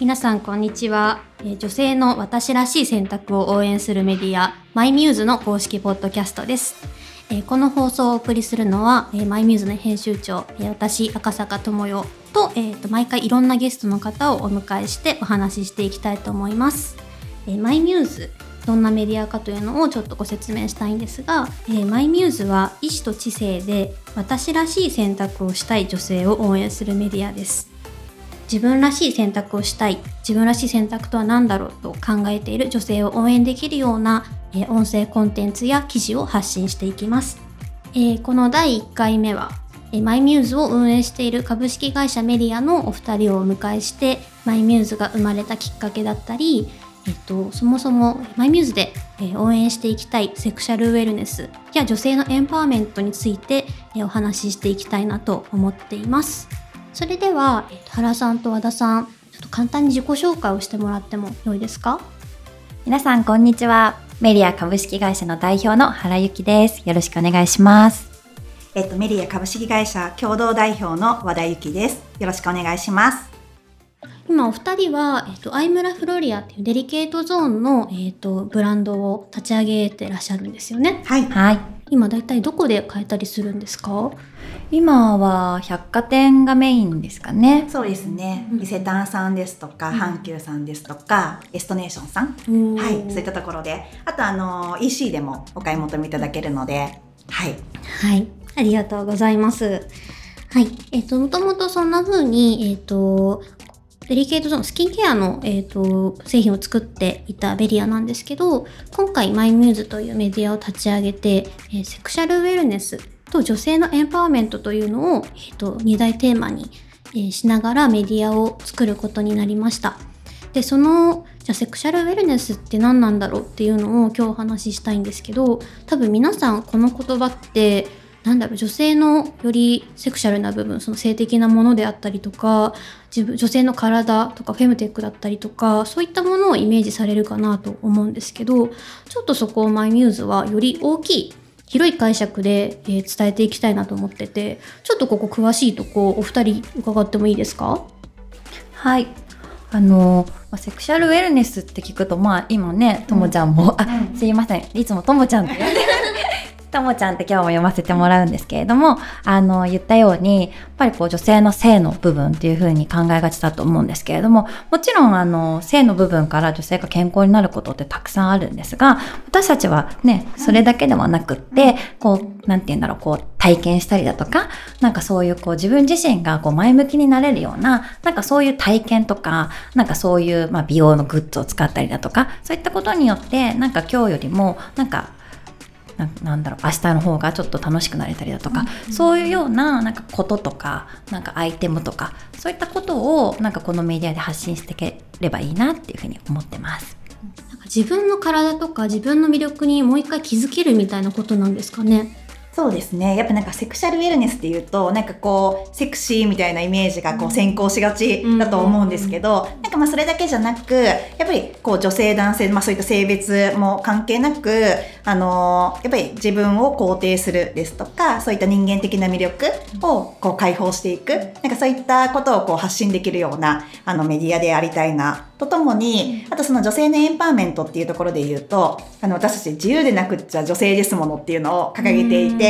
皆さんこんにちは、え女性の私らしい選択を応援するメディア my-muse の公式ポッドキャストです、えこの放送をお送りするのは、え my-muse の編集長、え私赤坂智代と,、えーと毎回いろんなゲストの方をお迎えしてお話ししていきたいと思います、え my-muse どんなメディアかというのをちょっとご説明したいんですが、えー my-muse は意志と知性で私らしい選択をしたい女性を応援するメディアです。自分らしい選択をしたい自分らしい選択とは何だろうと考えている女性を応援できるような、え音声コンテンツや記事を発信していきます、えこの第1回目は、 my-muse を運営している株式会社 Mellia のお二人をお迎えして my-muse が生まれたきっかけだったりえっと、そもそも my-muse で、応援していきたいセクシャルウェルネスや女性のエンパワーメントについて、お話ししていきたいなと思っています。それでは、えっと原さんと和田さん、ちょっと簡単に自己紹介をしてもらっても良いですか？皆さんこんにちは。メリア株式会社の代表の原由紀です。よろしくお願いします。えっと、メリア株式会社共同代表の和田由紀です。よろしくお願いします。今お二人は、えっと、アイムラフロリアっていうデリケートゾーンの、えっと、ブランドを立ち上げてらっしゃるんですよね。はい。はい。今だいたいどこで買えたりするんですか？今は百貨店がメインですかね。そうですねうん。伊勢丹さんですとか、うん阪急さんですとか、エストネーションさん。ははい。そういったところで。あと、あの、EC でもお買い求めいただけるので、はい。はい、ありがとうございます。はい、えっ、と、もともとそんな風に、えっ、と、デリケートゾーン、スキンケアの、えっと製品を作っていたベリアなんですけど、今回 my-muse というメディアを立ち上げて、えーセクシャルウェルネスと女性のエンパワーメントというのを、えっと2大テーマに、えーしながらメディアを作ることになりました。で、その、じゃあセクシャルウェルネスって何なんだろうっていうのを今日お話ししたいんですけど、多分皆さんこの言葉ってなんだろう女性のよりセクシャルな部分その性的なものであったりとか自分女性の体とかフェムテックだったりとかそういったものをイメージされるかなと思うんですけどちょっとそこを my-muse はより大きい広い解釈で、えー伝えていきたいなと思っててちょっとここ詳しいとこお二人伺ってもいいですか？はい。あの、まあセクシャルウェルネスって聞くと、まあ今ね、ともちゃんも、あ、すいません。いつもともちゃんって。ともちゃんって今日も読ませてもらうんですけれども、あの、言ったように、やっぱりこう女性の性の部分っていう風に考えがちだと思うんですけれども、もちろんあの、性の部分から女性が健康になることってたくさんあるんですが、私たちはね、それだけではなくって、こう、なんて言うんだろう、こう、体験したりだとか、なんかそういうこう自分自身がこう前向きになれるような、なんかそういう体験とか、なんかそういうまあ美容のグッズを使ったりだとか、そういったことによって、なんか今日よりも、なんかななんだろう明日の方がちょっと楽しくなれたりだとか、そういうようななんかこととかなんかアイテムとかそういったことをなんかこのメディアで発信していければいいなっていうふうに思ってます。なんか自分の体とか自分の魅力にもう一回気づけるみたいなことなんですかねそうですね。やっぱなんかセクシャルウェルネスっていうと、なんかこう、セクシーみたいなイメージがこう先行しがちだと思うんですけど、なんかまあそれだけじゃなく、やっぱりこう女性男性、まあそういった性別も関係なく、あのーやっぱり自分を肯定するですとか、そういった人間的な魅力をこう解放していく、なんかそういったことをこう発信できるようなあのメディアでありたいな、とともに、あとその女性のエンパワーメントっていうところで言うと、あの私たち自由でなくっちゃ女性ですものっていうのを掲げていて、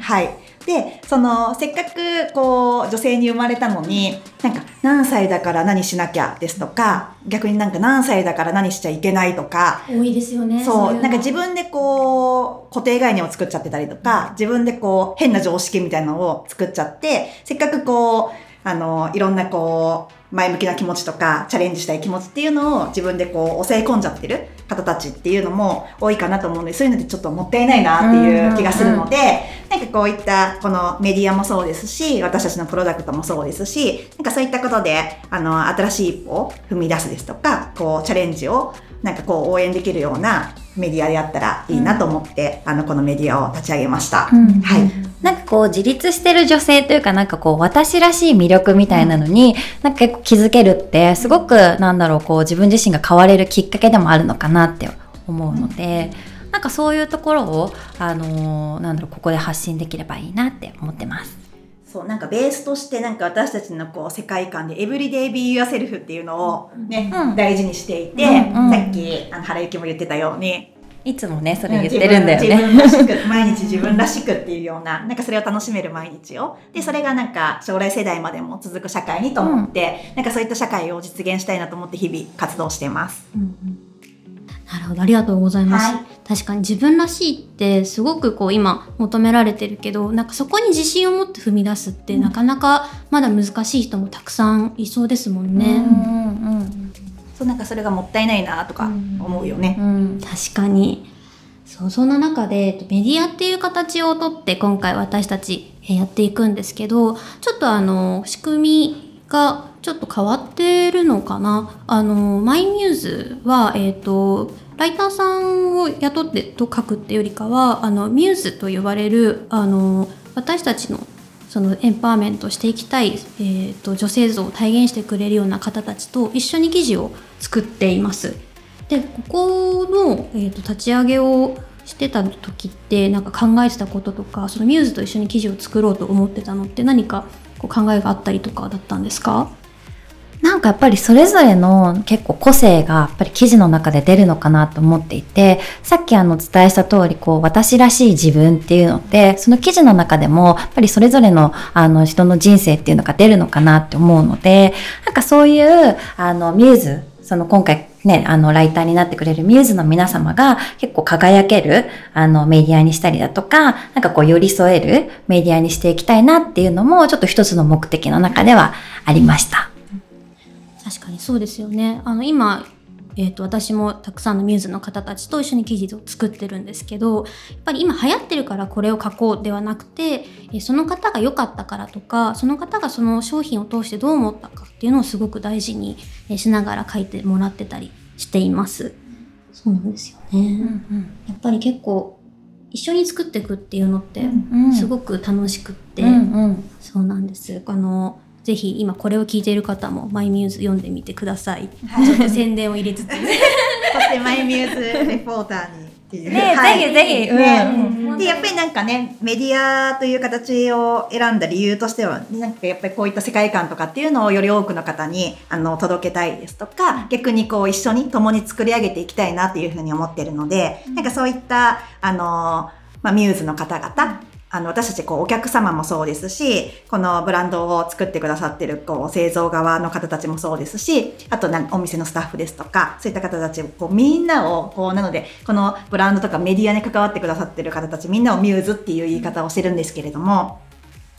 はい。で、その、せっかく、こう、女性に生まれたのに、なんか、何歳だから何しなきゃですとか、逆になんか何歳だから何しちゃいけないとか、多いですよねそう、なんか自分でこう、固定概念を作っちゃってたりとか、自分でこう、変な常識みたいなのを作っちゃって、せっかくこう、あの、いろんなこう、前向きな気持ちとか、チャレンジしたい気持ちっていうのを自分でこう、抑え込んじゃってる方たちっていうのも多いかなと思うんで、そういうのってちょっともったいないなっていう気がするので、なんかこういった、このメディアもそうですし、私たちのプロダクトもそうですし、なんかそういったことで、あの、新しい一歩を踏み出すですとか、こう、チャレンジを、なんかこう、応援できるようなメディアであったらいいなと思って、あの、このメディアを立ち上げました。うんはい。なんかこう自立してる女性というかなんかこう私らしい魅力みたいなのに、なんか結構気づけるってすごくなんだろうこう自分自身が変われるきっかけでもあるのかなって思うので、なんかそういうところをあのーなんだろうここで発信できればいいなって思ってます。そうなんかベースとしてなんか私たちのこう世界観でエブリデイビーユアセルフっていうのをね、うん。大事にしていて、うんうん。さっきあの原由も言ってたように。いつもねそれ言ってるんだよね。自分自分らしく毎日自分らしくっていうような なんかそれを楽しめる毎日を。でそれがなん。か将来世代までも続く社会にと思って、なんかそういった社会を実現したいなと思って日々活動しています。なるほど。ありがとうございます、はい。確かに自分らしいってすごくこう今求められてるけどなんかそこに自信を持って踏み出すって、なかなかまだ難しい人もたくさんいそうですもんね、うんうんそうなんかそれがもったいないなとか思うよね。うんうん。確かに。そうそんな中でえっとメディアっていう形をとって今回私たちえーやっていくんですけどちょっとあの仕組みがちょっと変わってるのかな？あのマイミューズはえっ、とライターさんを雇ってと書くってよりかはあのミューズと呼ばれるあの私たちのそのエンパワーメントしていきたい、えー、と女性像を体現してくれるような方たちと一緒に記事を作っています。でここの、えー、と立ち上げをしてた時ってなんか考えてたこととかそのミューズと一緒に記事を作ろうと思ってたのって何かこう考えがあったりとかだったんですか？なんかやっぱりそれぞれの結構個性がやっぱり記事の中で出るのかなと思っていて、さっきあの伝えした通り、こう私らしい自分っていうのって、その記事の中でもやっぱりそれぞれのあの人の人生っていうのが出るのかなって思うので、なんかそういうあのミューズ、その今回ね、あのライターになってくれるミューズの皆様が結構輝けるあのメディアにしたりだとか、なんかこう寄り添えるメディアにしていきたいなっていうのもちょっと一つの目的の中ではありました。確かにそうですよね。あの今えー、と私もたくさんのミューズの方たちと一緒に記事を作ってるんですけどやっぱり今流行ってるからこれを書こうではなくて、えーその方が良かったからとかその方がその商品を通してどう思ったかっていうのをすごく大事にえーしながら書いてもらってたりしています。そうなんですよね。やっぱり結構一緒に作っていくっていうのってすごく楽しくって、うんうんそうなんです。あのぜひ今これを聞いている方もマイミューズ読んでみてください。はい。ちょっと宣伝を入れつつ。そしてマイミューズレポーターにっていう。ねはい。ぜひぜひ。うん。ね。で、やっぱりなんかね、メディアという形を選んだ理由としては、なんかやっぱりこういった世界観とかっていうのをより多くの方にあの届けたいですとか、逆にこう一緒に共に作り上げていきたいなっていうふうに思ってるので、なんかそういった、あの、まあ、ミューズの方々、あの、私たち、こう、お客様もそうですし、このブランドを作ってくださってる、こう、製造側の方たちもそうですし、あとお店のスタッフですとか、そういった方たち、こう、みんなを、こう、なので、このブランドとかメディアに関わってくださってる方たち、みんなをミューズっていう言い方をしてるんですけれども、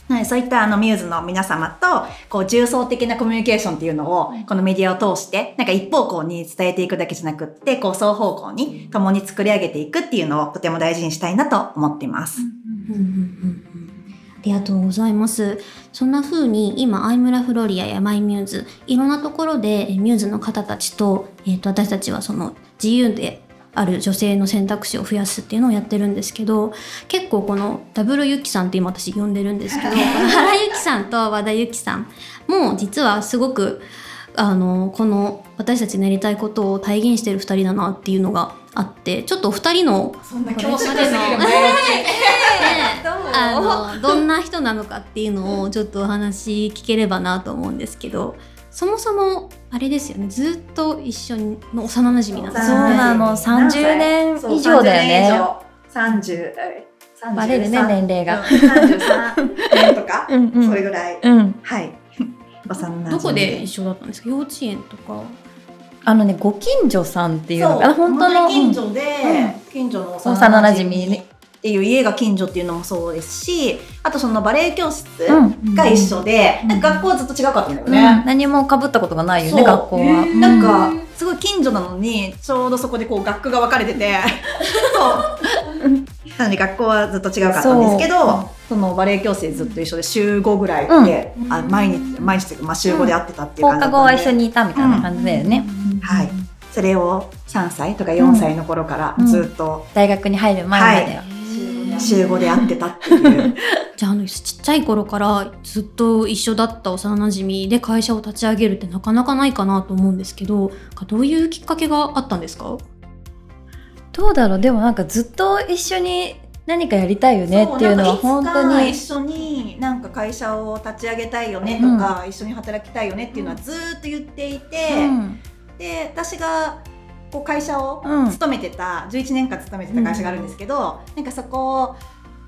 はい、そういったあのミューズの皆様と、こう、重層的なコミュニケーションっていうのを、このメディアを通して、なんか一方向に伝えていくだけじゃなくって、こう、双方向に共に作り上げていくっていうのをとても大事にしたいなと思っています。うんうんうんうんありがとうございます。そんな風に今、アイムラフロリアやマイミューズ、いろんなところでえミューズの方たちと、えー、と私たちはその自由である女性の選択肢を増やすっていうのをやってるんですけど、結構このダブルユキさんって今私呼んでるんですけど、原由紀さんと和田由紀さんも実はすごくあのこの私たちのやりたいことを体現してる二人だなっていうのがあってちょっとお二人のそんな恐縮すぎる前置あのどんな人なのかっていうのをちょっとお話聞ければなと思うんですけどそもそもあれですよね。ずっと一緒の幼馴染なんですそう。なの。30年以上だよね。三十三バレるね年齢が。三十三年とか、うんうん。それぐらい。うん。はい。幼馴染どこで一緒だったんですか？幼稚園とかあのねご近所さんっていうのかな？本当の近所で、うん。近所の幼馴染。にっていう家が近所っていうのもそうですしあとそのバレエ教室うん。が一緒で、うん。学校はずっと違かったんだようん。ね。何も被ったことがないよね学校は。なんかすごい近所なのにちょうどそこでこう学区が分かれてて そう。なので学校はずっと違うかったんですけどそのバレエ教室でずっと一緒で週5ぐらいで、うん。あ毎日毎日まあ、週5で会ってたっていう放感じだったんで、課後は一緒にいたみたいな感じだよね、はい。それを3歳とか4歳の頃からずっと大学に入る前まで。は、週5で会ってたっていう。じゃああのちっちゃい頃からずっと一緒だった幼馴染で会社を立ち上げるってなかなかないかなと思うんですけどどういうきっかけがあったんですか？どうだろう。でもなんかずっと一緒に何かやりたいよねっていうのは本当に一緒になんか会社を立ち上げたいよねとか、一緒に働きたいよねっていうのはずーっと言っていて、うんで私がこう会社をうん。勤めてた、11年間勤めてた会社があるんですけど、なんかそこを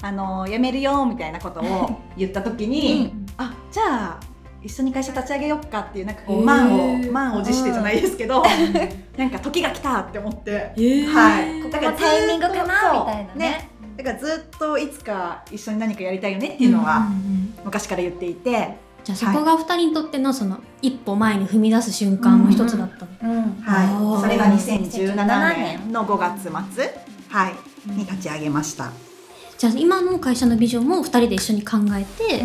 あの辞めるよみたいなことを 言った時に、あじゃあ一緒に会社立ち上げようかっていうなんかこう満を満を持してじゃないですけど、なんか時が来たって思って、ー。はい。ここのタイミングかなみたいなね。だからずっといつか一緒に何かやりたいよねっていうのはうんうんうん。昔から言っていて、じゃあそこがお二人にとってのその一歩前に踏み出す瞬間の一つだったの、うんはい、あーそれが2017年の5月末、はい、に立ち上げました。じゃあ今の会社のビジョンも二人で一緒に考えて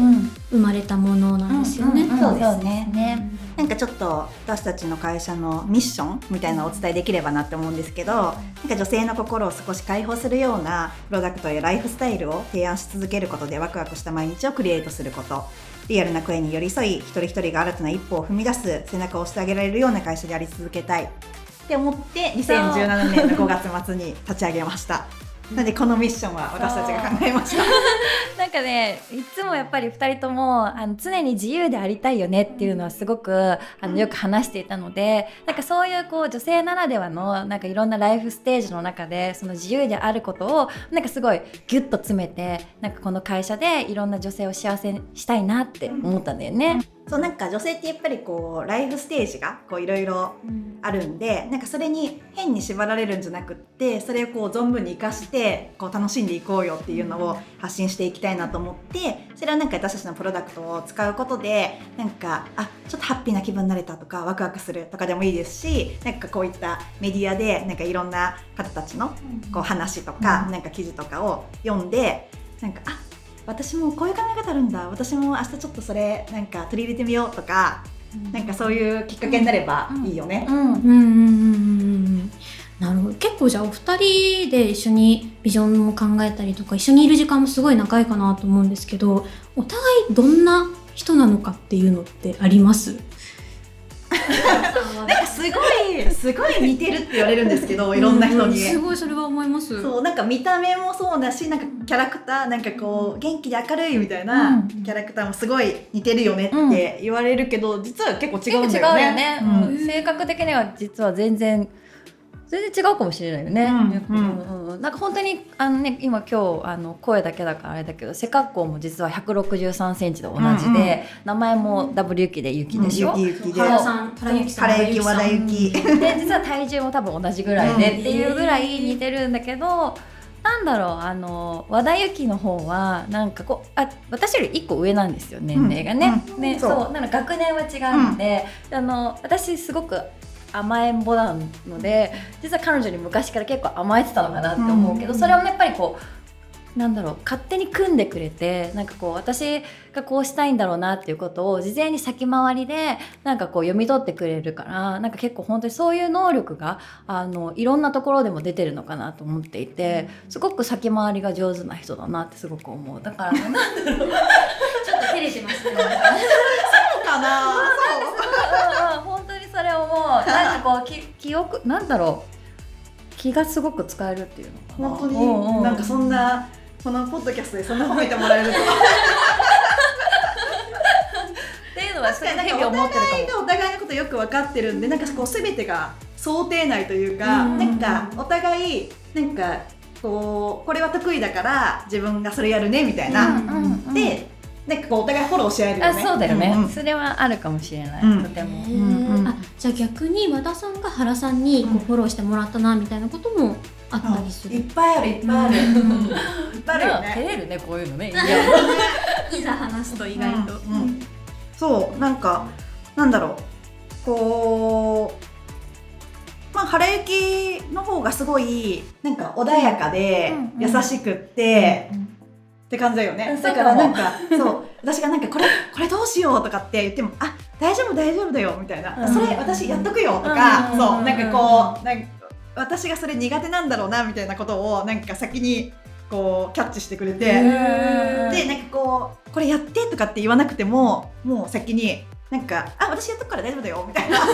生まれたものなんですよね、うんうんそうですね。ね。なんかちょっと私たちの会社のミッションみたいなのをお伝えできればなって思うんですけどなんか女性の心を少し解放するようなプロダクトやライフスタイルを提案し続けることでワクワクした毎日をクリエイトすることリアルな声に寄り添い一人一人が新たな一歩を踏み出す背中を押してあげられるような会社であり続けたいって思って2017年の5月末に立ち上げました。なのでこのミッションは私たちが考えました？なんかねいつもやっぱり2人ともあの常に自由でありたいよねっていうのはすごくあのよく話していたのでなんかそういうこう女性ならではのなんかいろんなライフステージの中でその自由であることをなんかすごいギュッと詰めてなんかこの会社でいろんな女性を幸せにしたいなって思ったんだよね。そうなんか女性ってやっぱりこうライフステージがこういろいろあるんでなんかそれに変に縛られるんじゃなくってそれをこう存分に生かしてこう楽しんでいこうよっていうのを発信していきたいなと思ってそれはなんか私たちのプロダクトを使うことでなんかあちょっとハッピーな気分になれたとかワクワクするとかでもいいですしなんかこういったメディアでなんかいろんな方たちのこう話とか、なんか記事とかを読んでなんかあ私もこういう考え方あるんだ。私も明日ちょっとそれなんか取り入れてみようとか、なんかそういうきっかけになればいいよね。うんうんうんうんうん。なるほど。結構じゃあお二人で一緒にビジョンも考えたりとか一緒にいる時間もすごい長いかなと思うんですけどお互いどんな人なのかっていうのってあります？なんかすごいすごい似てるって言われるんですけどいろんな人に。すごいそれは思います。そうなんか見た目もそうだしなんかキャラクターなんかこう元気で明るいみたいなうん。キャラクターもすごい似てるよねって言われるけど、実は結構違うん結だよね。構違うよね、うん。うん。性格的には実は全然全然違うかもしれないよね。うんうん。うんなんか本当にあのね今今日あの声だけだからあれだけど背格好も実は163センチで同じで、うんうん名前もダブルユキでユキでしょ？ゆきゆきで。原さん原由紀さん原由紀和田由紀。で実は体重も多分同じぐらいでっていうぐらい似てるんだけど。なんだろうあの和田由紀の方はなんかこうあ私より1個上なんですよ年齢がね。うん。ねそう。そう。なの学年は違うので、あの私すごく甘えん坊なので実は彼女に昔から結構甘えてたのかなって思うけど、うん。それはやっぱりこうなんだろう勝手に組んでくれてなんかこう私がこうしたいんだろうなっていうことを事前に先回りでなんかこう読み取ってくれるからなんか結構本当にそういう能力があのいろんなところでも出てるのかなと思っていてすごく先回りが上手な人だなってすごく思う。だから なんだろう。ちょっと照れてますね。かな。うんうん本当にそれ思うなんかこうき記憶なんだろう。気がすごく使えるっていうのかな。本当うんうん。になんかそんなこのポッドキャストでそんな褒めてもらえると。っていうのは確かになんかお日々思ってる互いがお互いのことよく分かってるんでなんかこう全てが想定内というか、うんなんかお互いなんかこうこれは得意だから自分がそれやるねみたいな、うんうんうん。でなんかこうお互いフォローし合えるよあねそうだよね、んん。それはあるかもしれない、うん。とても、へー。あじゃあ逆に和田さんが原さんにこうフォローしてもらったなみたいなこともあったりする、いっぱいあるいっぱいある、うん。いっぱいあるよ照ねれるねこういうのね いざ話すと意外と、うんうん。そうなんかなんだろう。こうまあ原由紀の方がすごいなんか穏やかでうんうん優しくって、って感じだよね。うんだからなんかそう。私がなんかこれこれどうしようとかって言ってもあ大丈夫大丈夫だよみたいな、うん。それ私やっとくよとか、うん。そう。なんかこうなんか私がそれ苦手なんだろうなみたいなことをなんか先にこうキャッチしてくれて、うんでなんかこうこれやってとかって言わなくてももう先になんかあ私やっとくから大丈夫だよみたいな。な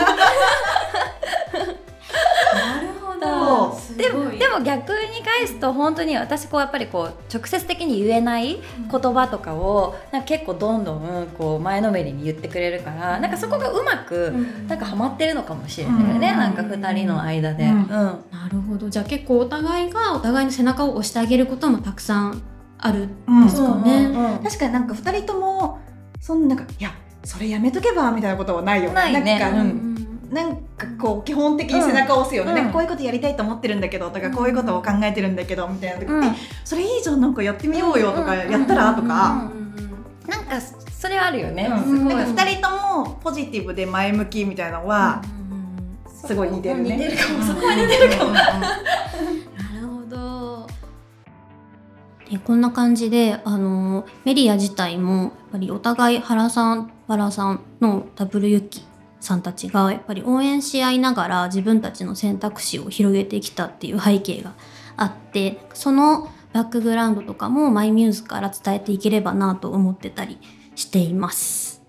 るほど。すでもでも逆に返すと本当に私こうやっぱりこう直接的に言えない言葉とかをなんか結構どんどんこう前のめりに言ってくれるからなんかそこがうまくなんかハマってるのかもしれないよね、なんか2人の間で。うん。なるほど。じゃあ結構お互いがお互いの背中を押してあげることもたくさんあるんですかね。確かになんか2人ともそんななんかいやそれやめとけばみたいなことはないよないね。なんか、うんなんかこう基本的に背中を押すよね、うん。なんかこういうことやりたいと思ってるんだけどとかこういうことを考えてるんだけどみたいな時って、うん。それいいじゃんなんかやってみようよとか、うんやったらとか、なんかそれあるよね、うん。なんか2人ともポジティブで前向きみたいなのは、すごい似てるね。似てるかも。そこは似てるかも。なるほど。でこんな感じであのメディア自体もやっぱりお互い原さん原さんのダブルユキさんたちがやっぱり応援し合いながら自分たちの選択肢を広げてきたっていう背景があってそのバックグラウンドとかもマイミューズから伝えていければなと思ってたりしています。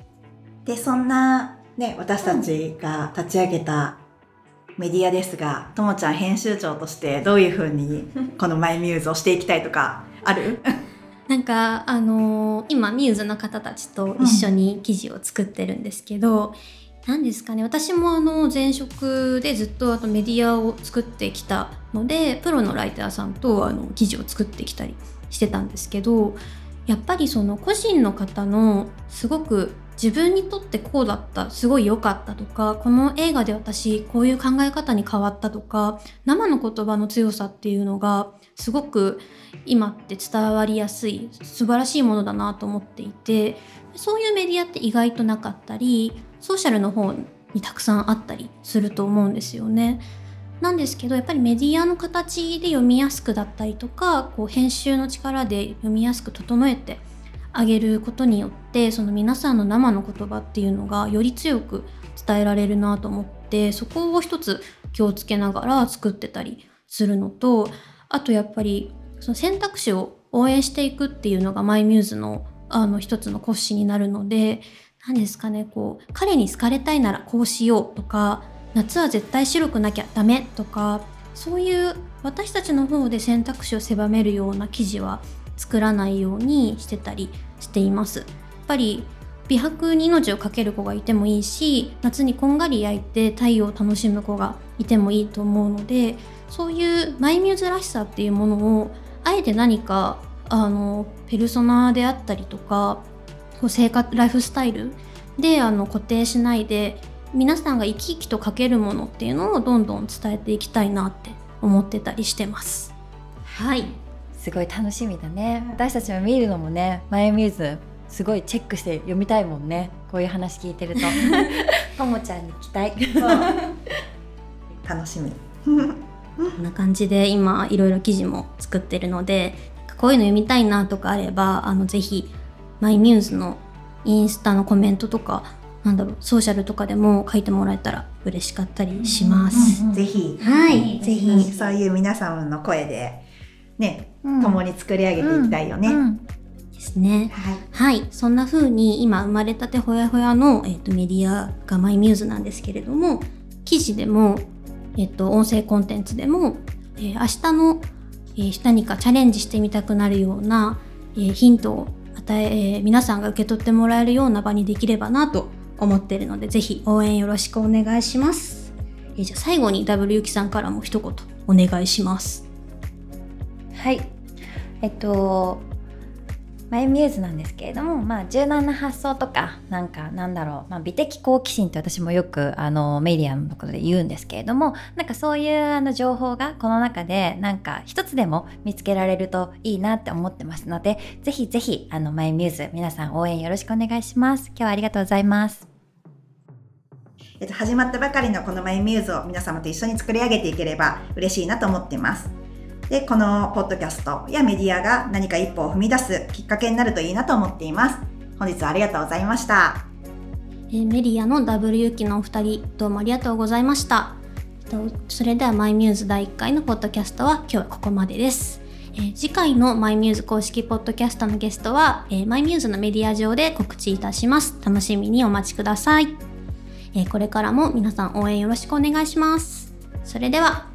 でそんな、ね、私たちが立ち上げたメディアですがともちゃん編集長としてどういうふうにこのマイミューズをしていきたいとかある？なんかあのー今ミューズの方たちと一緒に記事を作ってるんですけど、何ですかね。私もあの前職でずっとあとメディアを作ってきたのでプロのライターさんとあの記事を作ってきたりしてたんですけどやっぱりその個人の方のすごく自分にとってこうだったすごい良かったとかこの映画で私こういう考え方に変わったとか生の言葉の強さっていうのがすごく今って伝わりやすい素晴らしいものだなと思っていてそういうメディアって意外となかったりソーシャルの方にたくさんあったりすると思うんですよね。なんですけどやっぱりメディアの形で読みやすくだったりとかこう編集の力で読みやすく整えてあげることによってその皆さんの生の言葉っていうのがより強く伝えられるなと思ってそこを一つ気をつけながら作ってたりするのとあとやっぱりその選択肢を応援していくっていうのがマイミューズのあの一つの骨子になるので何ですかねこう彼に好かれたいならこうしようとか夏は絶対白くなきゃダメとかそういう私たちの方で選択肢を狭めるような記事は作らないようにしてたりしています。やっぱり美白に命を懸ける子がいてもいいし夏にこんがり焼いて太陽を楽しむ子がいてもいいと思うのでそういうマイミューズらしさっていうものをあえて何かあのペルソナであったりとかこう生活ライフスタイルであの固定しないで皆さんが生き生きと書けるものっていうのをどんどん伝えていきたいなって思ってたりしてます。はい、すごい楽しみだね。私たちも見るのもねマイミューズすごいチェックして読みたいもんね。こういう話聞いてると。ともちゃんに期待楽しみ。こんな感じで今いろいろ記事も作ってるのでこういうの読みたいなとかあればあのぜひマイミューズのインスタのコメントとかなんだろうソーシャルとかでも書いてもらえたら嬉しかったりします。ぜひ。はい、ぜひ。そういう皆様の声でね、うん共に作り上げていきたいよね、うんですね。はい。はい、そんな風に今生まれたてほやほやの、えー、とメディアがマイミューズなんですけれども記事でも、えー、と音声コンテンツでも、えー明日の、えー何かチャレンジしてみたくなるような、えーヒントを与ええー皆さんが受け取ってもらえるような場にできればなと思っているのでぜひ応援よろしくお願いします。えーじゃあ最後に W ゆきさんからも一言お願いします。はいえっとマイミューズなんですけれども、まあ、柔軟な発想とかなんかなんだろう、まあ、美的好奇心って私もよくあのメディアのころで言うんですけれどもなんかそういうあの情報がこの中でなんか一つでも見つけられるといいなって思ってますのでぜひぜひあのマイミューズ皆さん応援よろしくお願いします今日はありがとうございますえっと、始まったばかりのこの my-muse を皆様と一緒に作り上げていければ嬉しいなと思っています。で、このポッドキャストやメディアが何か一歩を踏み出すきっかけになるといいなと思っています。本日はありがとうございました。えメディアの W ユキのお二人どうもありがとうございました。それでは my-muse 第1回のポッドキャストは今日はここまでです。え次回の my-muse 公式ポッドキャストのゲストは、えー my-muse のメディア上で告知いたします。楽しみにお待ちください。えこれからも皆さん応援よろしくお願いします。それでは